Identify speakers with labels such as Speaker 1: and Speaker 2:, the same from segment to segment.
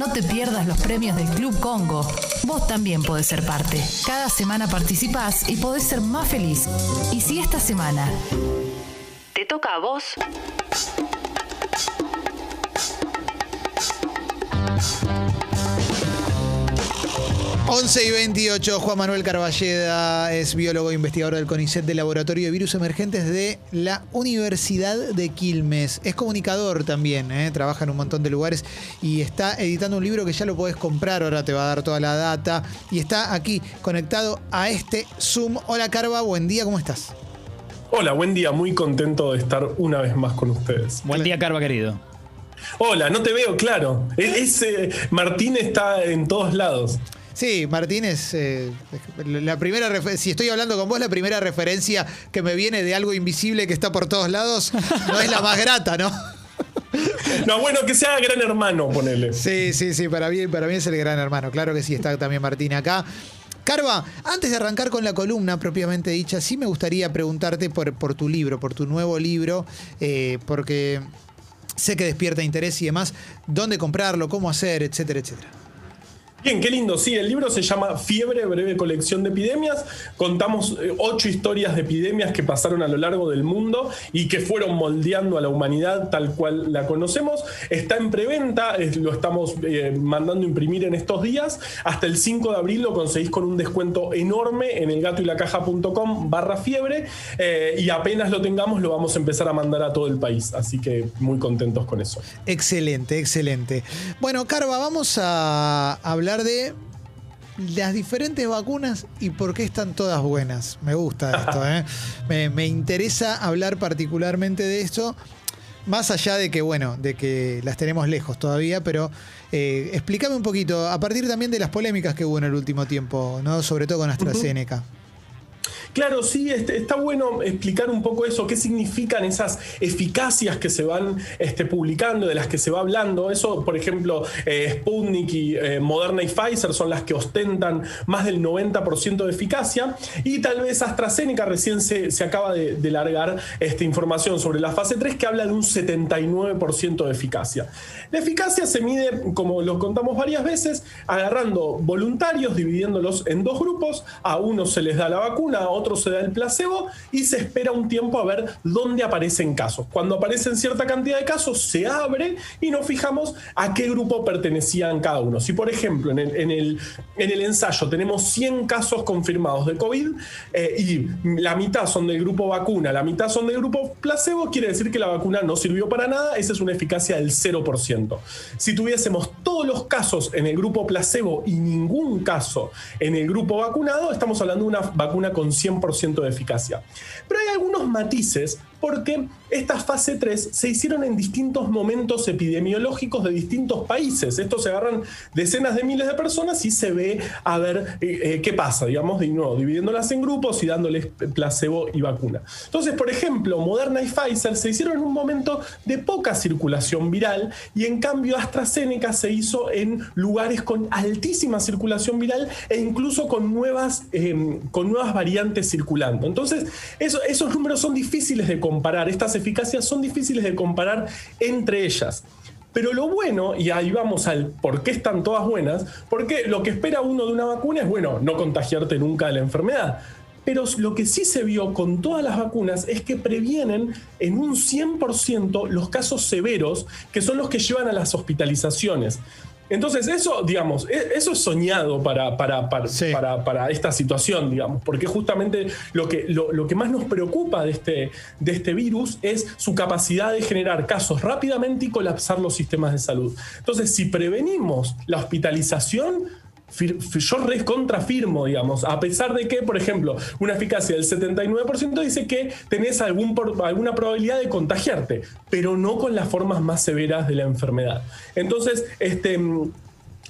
Speaker 1: No te pierdas los premios del Club Congo. Vos también podés ser parte. Cada semana participás y podés ser más feliz. Y si esta semana te toca a vos,
Speaker 2: 11 y 28, Juan Manuel Carballeda es biólogo e investigador del CONICET del Laboratorio de Virus Emergentes de la Universidad de Quilmes. Es comunicador también, ¿eh? trabaja en un montón de lugares y está editando un libro que ya lo podés comprar, ahora te va a dar toda la data. Y está aquí conectado a este Zoom. Hola Carva, buen día, ¿cómo estás?
Speaker 3: Hola, buen día, muy contento de estar una vez más con ustedes.
Speaker 4: Buen día, Carva, querido.
Speaker 3: Hola, no te veo claro. E-, ese Martín está en todos lados.
Speaker 2: Sí, Martín es eh, la primera si estoy hablando con vos, la primera referencia que me viene de algo invisible que está por todos lados no es la más grata, ¿no?
Speaker 3: No, bueno, que sea gran hermano, ponele.
Speaker 2: Sí, sí, sí, para mí, para mí es el gran hermano. Claro que sí, está también Martín acá. Carva, antes de arrancar con la columna propiamente dicha, sí me gustaría preguntarte por, por tu libro, por tu nuevo libro, eh, porque sé que despierta interés y demás, dónde comprarlo, cómo hacer, etcétera, etcétera.
Speaker 3: Bien, qué lindo. Sí, el libro se llama Fiebre, breve colección de epidemias. Contamos eh, ocho historias de epidemias que pasaron a lo largo del mundo y que fueron moldeando a la humanidad tal cual la conocemos. Está en preventa, lo estamos eh, mandando imprimir en estos días. Hasta el 5 de abril lo conseguís con un descuento enorme en elgatoylacaja.com barra fiebre eh, y apenas lo tengamos lo vamos a empezar a mandar a todo el país. Así que muy contentos con eso.
Speaker 2: Excelente, excelente. Bueno, Carva, vamos a hablar de las diferentes vacunas y por qué están todas buenas. Me gusta esto, ¿eh? me, interesa hablar particularmente de esto, más allá de que, bueno, de que las tenemos lejos todavía, pero eh, explícame un poquito, a partir también de las polémicas que hubo en el último tiempo, ¿no? Sobre todo con AstraZeneca.
Speaker 3: Claro, sí, este, está bueno explicar un poco eso, qué significan esas eficacias que se van este, publicando, de las que se va hablando. Eso, por ejemplo, eh, Sputnik y eh, Moderna y Pfizer son las que ostentan más del 90% de eficacia. Y tal vez AstraZeneca recién se, acaba de, largar esta información sobre la fase 3 que habla de un 79% de eficacia. La eficacia se mide, como lo contamos varias veces, agarrando voluntarios, dividiéndolos en dos grupos. A uno se les da la vacuna, a otro se da el placebo y se espera un tiempo a ver dónde aparecen casos. Cuando aparecen cierta cantidad de casos, se abre y nos fijamos a qué grupo pertenecían cada uno. Si, por ejemplo, en el, en el, en el ensayo tenemos 100 casos confirmados de COVID eh, y la mitad son del grupo vacuna, la mitad son del grupo placebo, quiere decir que la vacuna no sirvió para nada, esa es una eficacia del 0%. Si tuviésemos todos los casos en el grupo placebo y ningún caso en el grupo vacunado, estamos hablando de una vacuna con 100 de eficacia. Pero hay algunos matices porque esta fase 3 se hicieron en distintos momentos epidemiológicos de distintos países. Estos se agarran decenas de miles de personas y se ve a ver eh, eh, qué pasa, digamos, de nuevo, dividiéndolas en grupos y dándoles placebo y vacuna. Entonces, por ejemplo, Moderna y Pfizer se hicieron en un momento de poca circulación viral y en cambio AstraZeneca se hizo en lugares con altísima circulación viral e incluso con nuevas, em, con nuevas variantes circulando. Entonces, esos números son difíciles de comparar, estas eficacias son difíciles de comparar entre ellas. Pero lo bueno, y ahí vamos al por qué están todas buenas, porque lo que espera uno de una vacuna es, bueno, no contagiarte nunca de la enfermedad. Pero lo que sí se vio con todas las vacunas es que previenen en un 100% los casos severos, que son los que llevan a las hospitalizaciones. Entonces, eso, digamos, e, eso es soñado para, para, para, esta situación, digamos, porque justamente lo que, lo, que más nos preocupa de este, de este virus es su capacidad de generar casos rápidamente y colapsar los sistemas de salud. Entonces, si prevenimos la hospitalización, yo recontrafirmo, digamos, a pesar de que, por ejemplo, una eficacia del 79% dice que tenés alguna probabilidad de contagiarte, pero no con las formas más severas de la enfermedad. Entonces, este,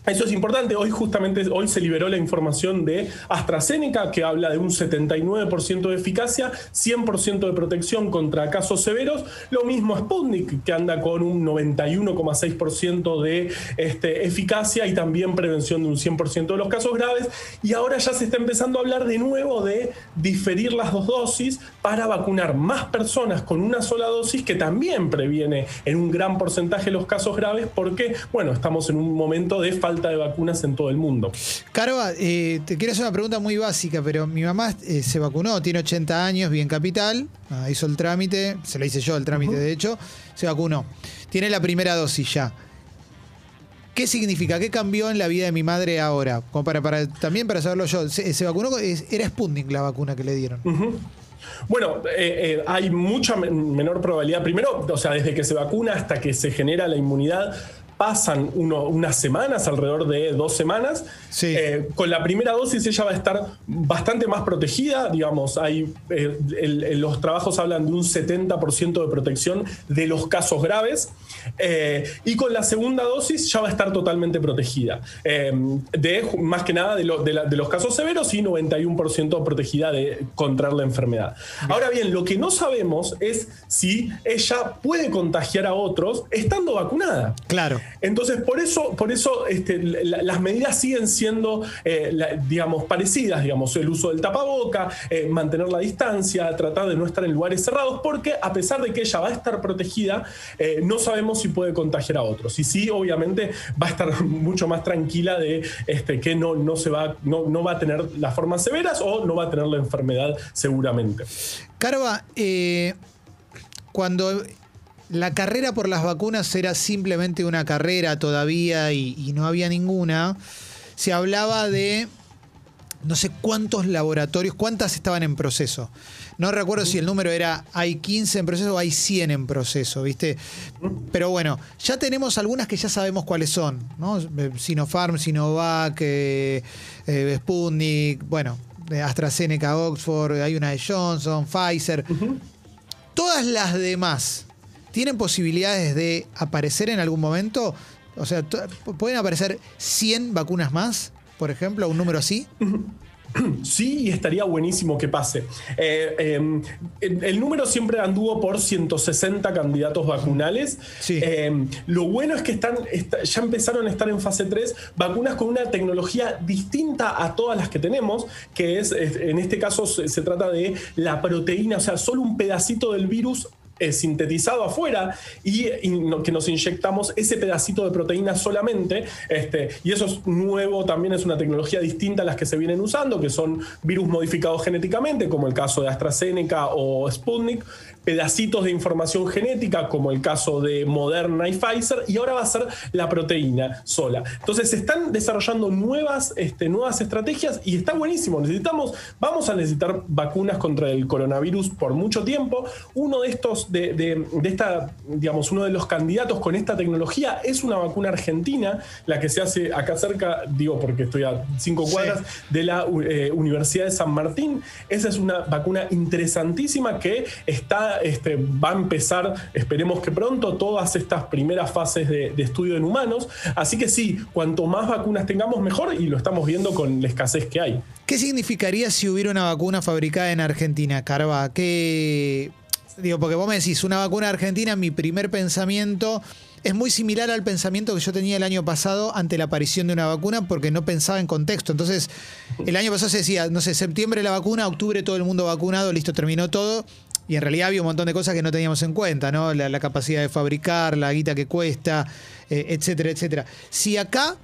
Speaker 3: eso es importante. Hoy justamente hoy se liberó la información de AstraZeneca que habla de un 79% de eficacia, 100% de protección contra casos severos. Lo mismo Sputnik que anda con un 91,6% de este, eficacia y también prevención de un 100% de los casos graves. Y ahora ya se está empezando a hablar de nuevo de diferir las dos dosis para vacunar más personas con una sola dosis que también previene en un gran porcentaje los casos graves porque, bueno, estamos en un momento de falta de vacunas en todo el mundo.
Speaker 2: Carva, eh, te quiero hacer una pregunta muy básica, pero mi mamá eh, se vacunó, tiene 80 años, bien capital, ah, hizo el trámite, se lo hice yo el trámite de hecho, se vacunó. Tiene la primera dosis ya. ¿Qué significa? ¿Qué cambió en la vida de mi madre ahora? Como para, para, también para saberlo yo. Se, vacunó, era Sputnik la vacuna que le dieron.
Speaker 3: Bueno, eh, hay mucha menor probabilidad. Primero, o sea, desde que se vacuna hasta que se genera la inmunidad, pasan unas semanas, alrededor de dos semanas. Eh, con la primera dosis ella va a estar bastante más protegida, digamos, hay, eh, los trabajos hablan de un 70% de protección de los casos graves, eh, y con la segunda dosis ya va a estar totalmente protegida, de, más que nada de, los casos severos y 91% protegida de contraer la enfermedad. Ahora bien, lo que no sabemos es si ella puede contagiar a otros estando vacunada.
Speaker 2: Claro.
Speaker 3: Entonces, por eso, por eso este, las medidas siguen siendo, eh, digamos, parecidas, digamos, el uso del tapaboca, eh, mantener la distancia, tratar de no estar en lugares cerrados, porque a pesar de que ella va a estar protegida, eh, no sabemos si puede contagiar a otros. Y sí, obviamente, va a estar mucho más tranquila de este, que no, no, se va, no, no va a tener las formas severas o no va a tener la enfermedad seguramente.
Speaker 2: Carva, cuando la carrera por las vacunas era simplemente una carrera todavía y, no había ninguna, se hablaba de no sé cuántos laboratorios, cuántas estaban en proceso. No recuerdo si el número era hay 15 en proceso o hay 100 en proceso, ¿viste? Pero bueno, ya tenemos algunas que ya sabemos cuáles son, ¿no? Sinopharm, Sinovac, eh, eh, Sputnik, bueno, AstraZeneca, Oxford, hay una de Johnson, Pfizer. Todas las demás ¿tienen posibilidades de aparecer en algún momento? O sea, ¿pueden aparecer 100 vacunas más, por ejemplo, un número así?
Speaker 3: Sí, y estaría buenísimo que pase. Eh, em, el número siempre anduvo por 160 candidatos vacunales. Em, lo bueno es que están, ya empezaron a estar en fase 3 vacunas con una tecnología distinta a todas las que tenemos, que es, en este caso se trata de la proteína, o sea, solo un pedacito del virus sintetizado afuera y, que nos inyectamos ese pedacito de proteína solamente. Este, y eso es nuevo, también es una tecnología distinta a las que se vienen usando, que son virus modificados genéticamente, como el caso de AstraZeneca o Sputnik, pedacitos de información genética, como el caso de Moderna y Pfizer, y ahora va a ser la proteína sola. Entonces se están desarrollando nuevas, este, nuevas estrategias y está buenísimo. Necesitamos, vamos a necesitar vacunas contra el coronavirus por mucho tiempo. Uno de estos, de, de, esta, digamos, uno de los candidatos con esta tecnología es una vacuna argentina, la que se hace acá cerca, digo porque estoy a cinco cuadras, de la eh, Universidad de San Martín. Esa es una vacuna interesantísima que está este, va a empezar, esperemos que pronto, todas estas primeras fases de, estudio en humanos. Así que sí, cuanto más vacunas tengamos, mejor, y lo estamos viendo con la escasez que hay.
Speaker 2: ¿Qué significaría si hubiera una vacuna fabricada en Argentina, Carva? ¿Qué... Digo, porque vos me decís, una vacuna argentina, mi primer pensamiento es muy similar al pensamiento que yo tenía el año pasado ante la aparición de una vacuna porque no pensaba en contexto. Entonces, el año pasado se decía, no sé, septiembre la vacuna, octubre todo el mundo vacunado, listo, terminó todo. Y en realidad había un montón de cosas que no teníamos en cuenta, ¿no? La, capacidad de fabricar, la guita que cuesta, eh, etcétera, etcétera. Si acá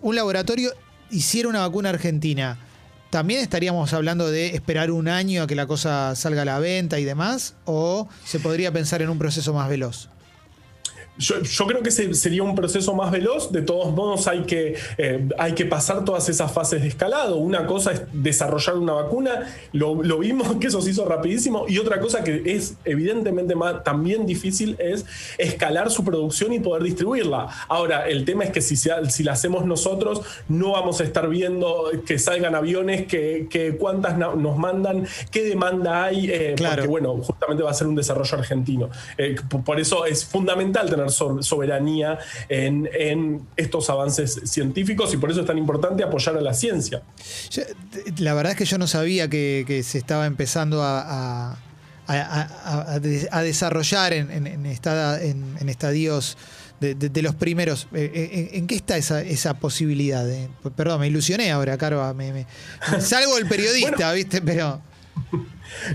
Speaker 2: un laboratorio hiciera una vacuna argentina, ¿también estaríamos hablando de esperar un año a que la cosa salga a la venta y demás? ¿O se podría pensar en un proceso más veloz?
Speaker 3: Yo, creo que sería un proceso más veloz. De todos modos, hay que, eh, hay que pasar todas esas fases de escalado. Una cosa es desarrollar una vacuna, lo, vimos que eso se hizo rapidísimo, y otra cosa que es evidentemente más, también difícil es escalar su producción y poder distribuirla. Ahora, el tema es que si, si la hacemos nosotros, no vamos a estar viendo que salgan aviones, que, que cuántas nos mandan, qué demanda hay, eh, porque bueno, justamente va a ser un desarrollo argentino. Eh, por eso es fundamental tener soberanía en, estos avances científicos y por eso es tan importante apoyar a la ciencia.
Speaker 2: la verdad es que yo no sabía que, se estaba empezando a, desarrollar en, en, estadios de, los primeros. Eh, eh, ¿En, qué está esa, esa posibilidad? Perdón, me ilusioné ahora, Carva. Me, salgo el periodista, ¿viste? Pero.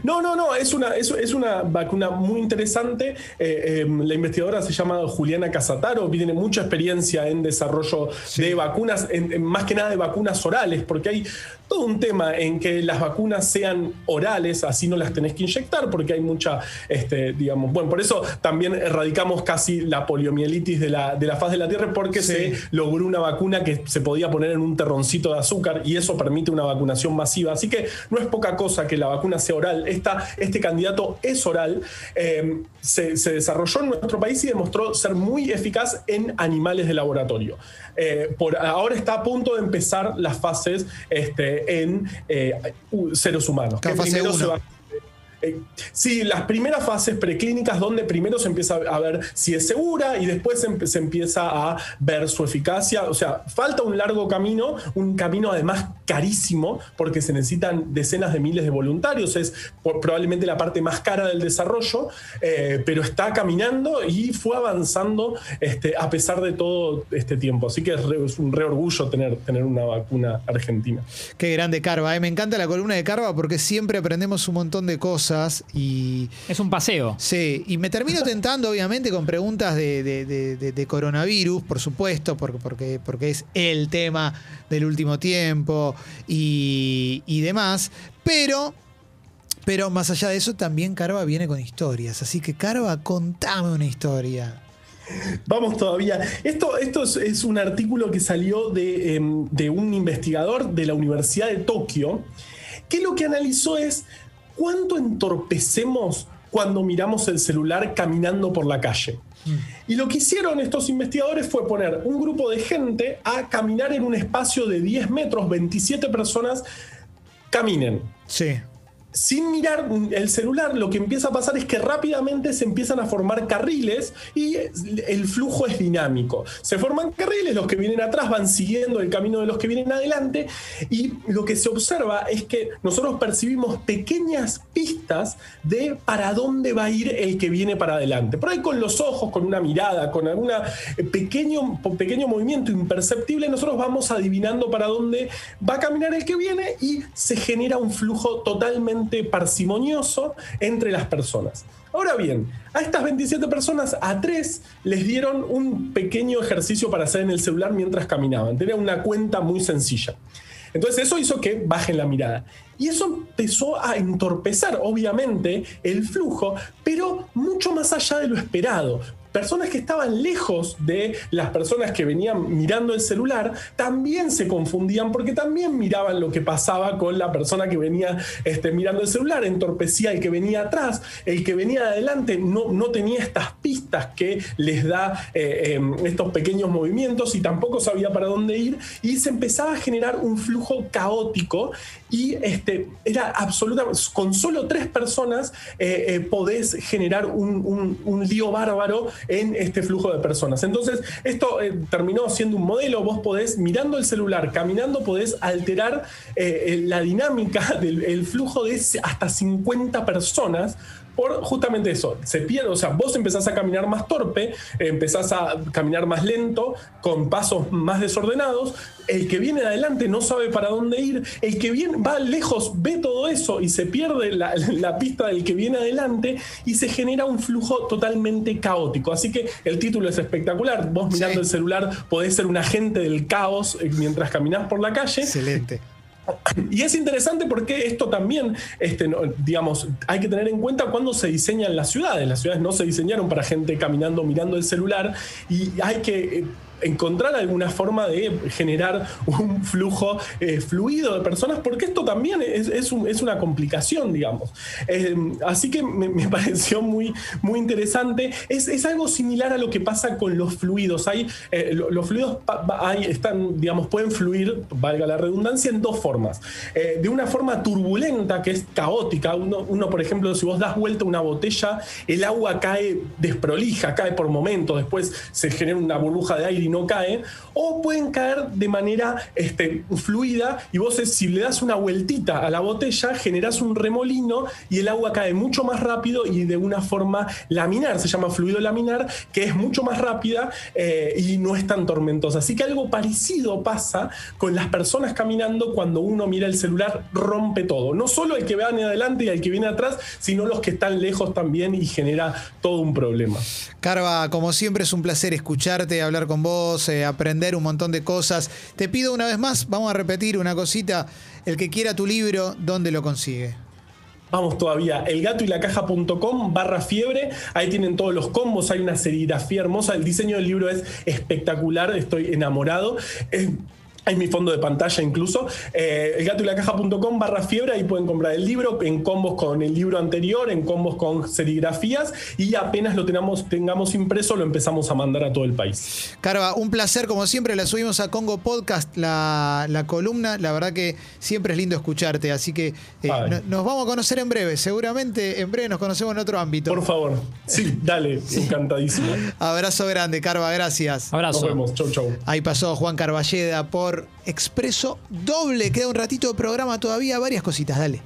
Speaker 3: No, no, no, es una, es, es una vacuna muy interesante. Eh, em, la investigadora se llama Juliana Casataro, tiene mucha experiencia en desarrollo de vacunas, más que nada de vacunas orales, porque hay todo un tema en que las vacunas sean orales, así no las tenés que inyectar, porque hay mucha, este, digamos, bueno, por eso también erradicamos casi la poliomielitis de la, de la faz de la Tierra, porque se logró una vacuna que se podía poner en un terroncito de azúcar y eso permite una vacunación masiva. Así que no es poca cosa que la vacuna sea oral este candidato es oral, eh, se, desarrolló en nuestro país y demostró ser muy eficaz en animales de laboratorio. Eh, por, ahora está a punto de empezar las fases este, en eh, seres humanos. Eh, sí, las primeras fases preclínicas donde primero se empieza a ver si es segura y después se, empieza a ver su eficacia. O sea, falta un largo camino, un camino además carísimo porque se necesitan decenas de miles de voluntarios. Es probablemente la parte más cara del desarrollo, eh, pero está caminando y fue avanzando este, a pesar de todo este tiempo. Así que es, un re orgullo tener, tener una vacuna argentina.
Speaker 2: Qué grande Carva. Eh. Me encanta la columna de Carva porque siempre aprendemos un montón de cosas y...
Speaker 4: Es un paseo.
Speaker 2: Sí, y me termino tentando obviamente con preguntas de, coronavirus, por supuesto, porque, porque, porque es el tema del último tiempo y, demás, pero... Pero más allá de eso, también Carva viene con historias. Así que, Carva, contame una historia.
Speaker 3: Vamos todavía. Esto, esto es, un artículo que salió de, em, de, un investigador de la Universidad de Tokio, que lo que analizó es ¿cuánto entorpecemos cuando miramos el celular caminando por la calle? Y lo que hicieron estos investigadores fue poner un grupo de gente a caminar en un espacio de 10 metros, 27 personas caminen.
Speaker 2: Sí
Speaker 3: sin mirar el celular, lo que empieza a pasar es que rápidamente se empiezan a formar carriles y el flujo es dinámico. Se forman carriles, los que vienen atrás van siguiendo el camino de los que vienen adelante y lo que se observa es que nosotros percibimos pequeñas pistas de para dónde va a ir el que viene para adelante. Por ahí con los ojos, con una mirada, con algún eh, pequeño, pequeño movimiento imperceptible, nosotros vamos adivinando para dónde va a caminar el que viene y se genera un flujo totalmente parsimonioso entre las personas. Ahora bien, a estas 27 personas, a tres les dieron un pequeño ejercicio para hacer en el celular mientras caminaban. Tenía una cuenta muy sencilla. Entonces eso hizo que bajen la mirada. Y eso empezó a entorpecer, obviamente, el flujo, pero mucho más allá de lo esperado personas que estaban lejos de las personas que venían mirando el celular también se confundían porque también miraban lo que pasaba con la persona que venía este, mirando el celular, entorpecía el que venía atrás, el que venía adelante no, no tenía estas pistas que les da eh, em, estos pequeños movimientos y tampoco sabía para dónde ir. Y se empezaba a generar un flujo caótico y este, era absolutamente, con solo tres personas eh, eh, podés generar un, un lío bárbaro en este flujo de personas. Entonces, esto eh, terminó siendo un modelo, vos podés, mirando el celular, caminando, podés alterar la dinámica del flujo de hasta 50 personas por justamente eso, se pierde, o sea, vos empezás a caminar más torpe, empezás a caminar más lento, con pasos más desordenados, el que viene adelante no sabe para dónde ir, el que viene, va lejos ve todo eso y se pierde la, pista del que viene adelante y se genera un flujo totalmente caótico. Así que el título es espectacular, vos mirando el celular podés ser un agente del caos eh, mientras caminás por la calle.
Speaker 2: Excelente.
Speaker 3: Y es interesante porque esto también, este, digamos, hay que tener en cuenta cuando se diseñan las ciudades. Las ciudades no se diseñaron para gente caminando, mirando el celular y hay que eh, encontrar alguna forma de generar un flujo eh, fluido de personas, porque esto también es, una complicación, digamos. Eh, así que me, pareció muy, muy interesante. Es, algo similar a lo que pasa con los fluidos. Hay, eh, los fluidos hay, están, digamos, pueden fluir, valga la redundancia, en dos formas. de una forma turbulenta, que es caótica. Uno, uno, por ejemplo, si vos das vuelta una botella, el agua cae desprolija, cae por momentos, después se genera una burbuja de aire y no cae, o pueden caer de manera este, fluida y vos si le das una vueltita a la botella generás un remolino y el agua cae mucho más rápido y de una forma laminar, se llama fluido laminar, que es mucho más rápida eh, y no es tan tormentosa. Así que algo parecido pasa con las personas caminando cuando uno mira el celular, rompe todo. No solo el que viene adelante y el que viene atrás, sino los que están lejos también y genera todo un problema.
Speaker 2: Carva, como siempre es un placer escucharte, hablar con vos, eh, aprender un montón de cosas. Te pido una vez más, vamos a repetir una cosita, el que quiera tu libro, ¿dónde lo consigue?
Speaker 3: Vamos todavía, elgatoylacaja.com barra fiebre, ahí tienen todos los combos, hay una serigrafía hermosa, el diseño del libro es espectacular, estoy enamorado. Hay mi fondo de pantalla incluso. Eh, elgatoylacaja.com barra fiebre, ahí pueden comprar el libro en combos con el libro anterior, en combos con serigrafías y apenas lo tengamos, tengamos impreso lo empezamos a mandar a todo el país.
Speaker 2: Carva, un placer como siempre, la subimos a Congo Podcast, la, columna, la verdad que siempre es lindo escucharte, así que eh, nos vamos a conocer en breve, seguramente en breve nos conocemos en otro ámbito.
Speaker 3: Por favor, sí, dale, encantadísimo.
Speaker 2: Abrazo grande, Carva, gracias.
Speaker 4: Abrazo.
Speaker 3: Nos vemos, chau chau.
Speaker 2: Ahí pasó Juan Carballeda por Expreso Doble. Queda un ratito de programa todavía, varias cositas, dale.